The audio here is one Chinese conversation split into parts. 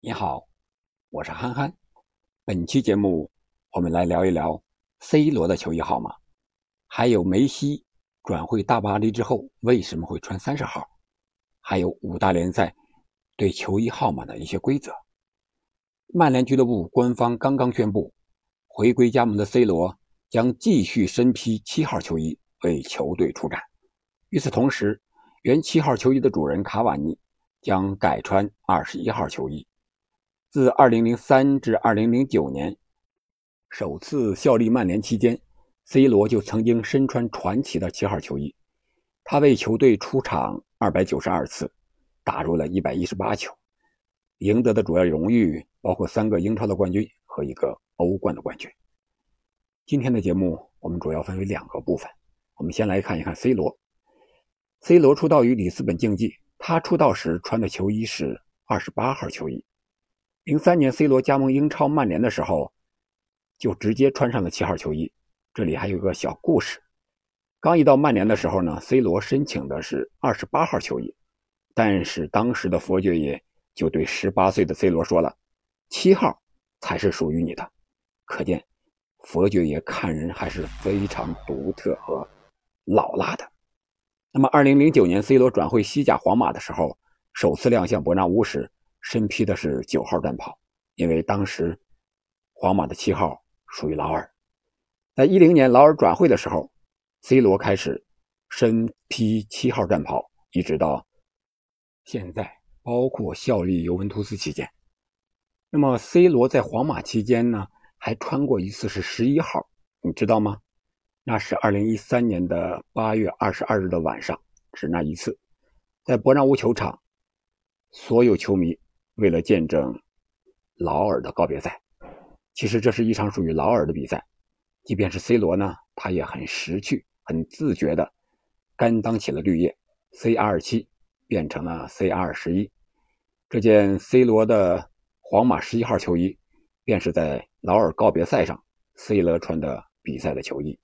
你好，我是憨憨。本期节目我们来聊一聊 C 罗的球衣号码，还有梅西转会大巴黎之后为什么会穿三十号，还有五大联赛对球衣号码的一些规则。曼联俱乐部官方刚刚宣布，回归加盟的 C 罗将继续身披七号球衣为球队出战。与此同时，原七号球衣的主人卡瓦尼将改穿二十一号球衣。自2003至2009年首次效力曼联期间，C 罗就曾经身穿传奇的七号球衣。他为球队出场292次，打入了118球，赢得的主要荣誉包括三个英超的冠军和一个欧冠的冠军。今天的节目我们主要分为两个部分，我们先来看一看 C 罗。C 罗出道于里斯本竞技，他出道时穿的球衣是28号球衣。零三年，C 罗加盟英超曼联的时候，就直接穿上了七号球衣。这里还有个小故事：刚一到曼联的时候呢，C 罗申请的是二十八号球衣，但是当时的佛爵爷就对十八岁的 C 罗说了：“七号才是属于你的。”可见，佛爵爷看人还是非常独特和老辣的。那么，二零零九年，C 罗转会西甲皇马的时候，首次亮相伯纳乌时。身披的是九号战袍，因为当时皇马的七号属于劳尔。在一零年劳尔转会的时候，C 罗开始身披七号战袍，一直到现在，包括效力尤文图斯期间。那么 C 罗在皇马期间呢，还穿过一次是十一号，你知道吗？那是二零一三年的八月二十二日的晚上，是那一次，在伯纳乌球场，所有球迷。为了见证劳尔的告别赛，其实这是一场属于劳尔的比赛。即便是 C 罗呢，他也很识趣、很自觉的甘当起了绿叶，CR7 变成了 CR11。这件 C 罗的皇马十一号球衣，便是在劳尔告别赛上 C 罗穿的比赛的球衣。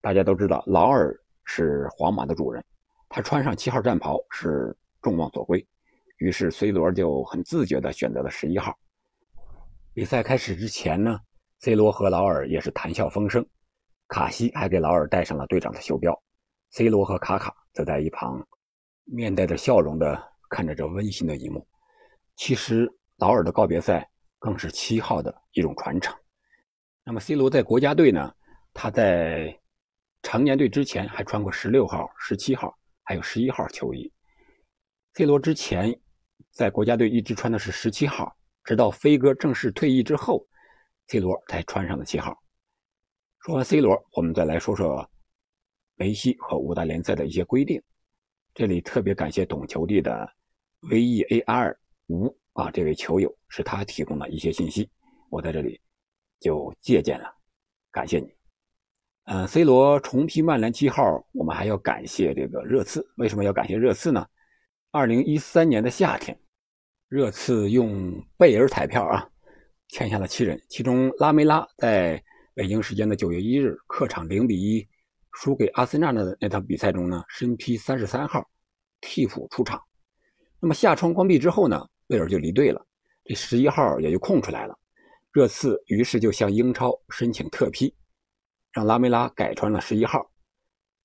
大家都知道，劳尔是皇马的主人，他穿上七号战袍是众望所归。于是，C 罗就很自觉地选择了十一号。比赛开始之前呢，C 罗和劳尔也是谈笑风生，卡西还给劳尔戴上了队长的袖标，C 罗和卡卡则在一旁面带着笑容地看着这温馨的一幕。其实，劳尔的告别赛更是七号的一种传承。那么，C 罗在国家队呢？他在成年队之前还穿过十六号、十七号，还有十一号球衣。C 罗之前。在国家队一直穿的是十七号，直到飞哥正式退役之后，C 罗才穿上了七号。说完 C 罗，我们再来说说梅西和五大联赛的一些规定。这里特别感谢懂球帝的 VEAR 吴啊，这位球友是他提供的一些信息，我在这里就借鉴了，感谢你。嗯，C 罗重披曼联七号，我们还要感谢这个热刺。为什么要感谢热刺呢？二零一三年的夏天。热刺用贝尔彩票啊，签下了七人，其中拉梅拉在北京时间的九月一日客场零比一输给阿森纳的那场比赛中呢，身披三十三号替补出场。那么下窗关闭之后呢，贝尔就离队了，这十一号也就空出来了。热刺于是就向英超申请特批，让拉梅拉改穿了十一号。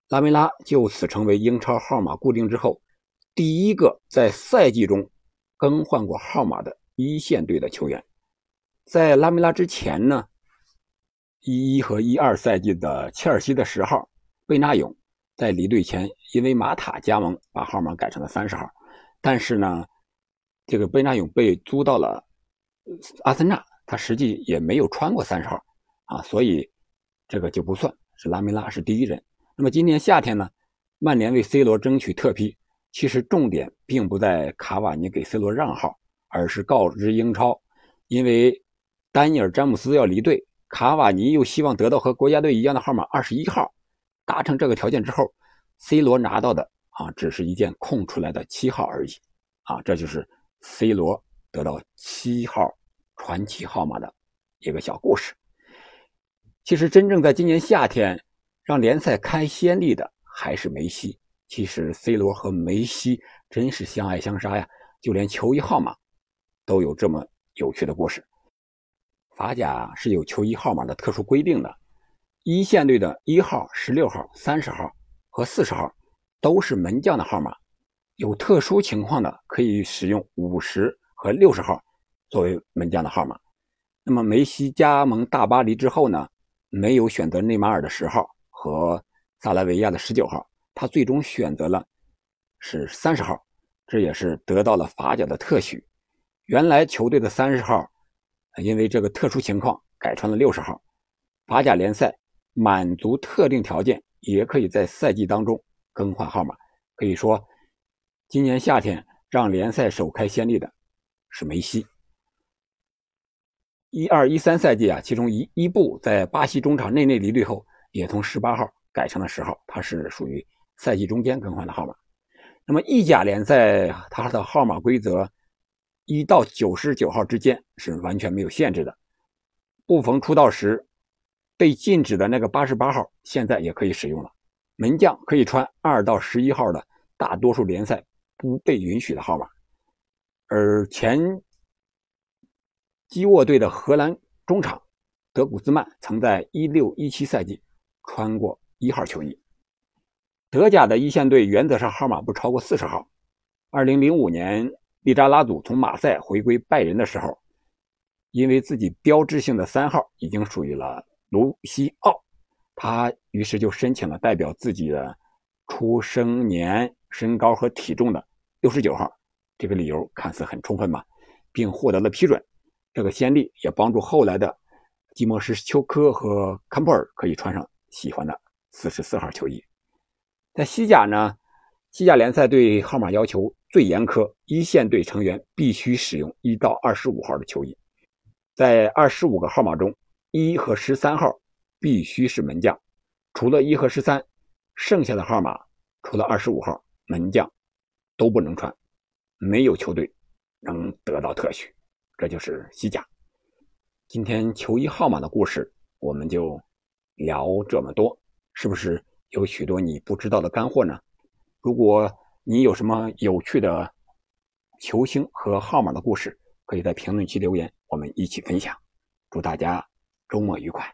拉梅拉就此成为英超号码固定之后第一个在赛季中。更换过号码的一线队的球员，在拉梅拉之前呢，一一和一二赛季的切尔西的十号贝纳永，在离队前因为马塔加盟，把号码改成了三十号。但是呢，这个贝纳永被租到了阿森纳，他实际也没有穿过三十号啊，所以这个就不算是拉梅拉是第一人。那么今年夏天呢，曼联为 C 罗争取特批。其实重点并不在卡瓦尼给 C 罗让号，而是告知英超，因为丹尼尔詹姆斯要离队，卡瓦尼又希望得到和国家队一样的号码二十一号，达成这个条件之后，C 罗拿到的啊只是一件空出来的七号而已，啊，这就是 C 罗得到七号传奇号码的一个小故事。其实真正在今年夏天让联赛开先例的还是梅西。其实，C 罗和梅西真是相爱相杀呀，就连球衣号码都有这么有趣的故事。法甲是有球衣号码的特殊规定的，一线队的一号、十六号、三十号和四十号都是门将的号码，有特殊情况的可以使用五十和六十号作为门将的号码。那么梅西加盟大巴黎之后呢，没有选择内马尔的十号和萨拉维亚的十九号，他最终选择了是三十号，这也是得到了法甲的特许。原来球队的三十号。因为这个特殊情况，改成了六十号。法甲联赛满足特定条件，也可以在赛季当中更换号码。可以说，今年夏天让联赛首开先例的是梅西。一二一三赛季啊，其中一一部在巴西中场内内离队后，也从十八号改成了十号，他是属于赛季中间更换的号码。那么意甲联赛它的号码规则。一到九十九号之间是完全没有限制的。布冯出道时被禁止的那个八十八号，现在也可以使用了。门将可以穿二到十一号的大多数联赛不被允许的号码。而前基沃队的荷兰中场德古兹曼曾在一六一七赛季穿过一号球衣。德甲的一线队原则上号码不超过四十号。二零零五年。利扎拉祖从马赛回归拜仁的时候，因为自己标志性的三号已经属于了卢西奥，他于是就申请了代表自己的出生年、身高和体重的六十九号。这个理由看似很充分嘛，并获得了批准。这个先例也帮助后来的基莫什丘科和坎普尔可以穿上喜欢的四十四号球衣。在西甲呢？西甲联赛对号码要求最严苛，一线队成员必须使用一到二十五号的球衣。在二十五个号码中，一和十三号必须是门将，除了一和十三，剩下的号码除了二十五号门将都不能穿，没有球队能得到特许。这就是西甲。今天球衣号码的故事我们就聊这么多，是不是有许多你不知道的干货呢？如果你有什么有趣的球星和号码的故事，可以在评论区留言，我们一起分享。祝大家周末愉快！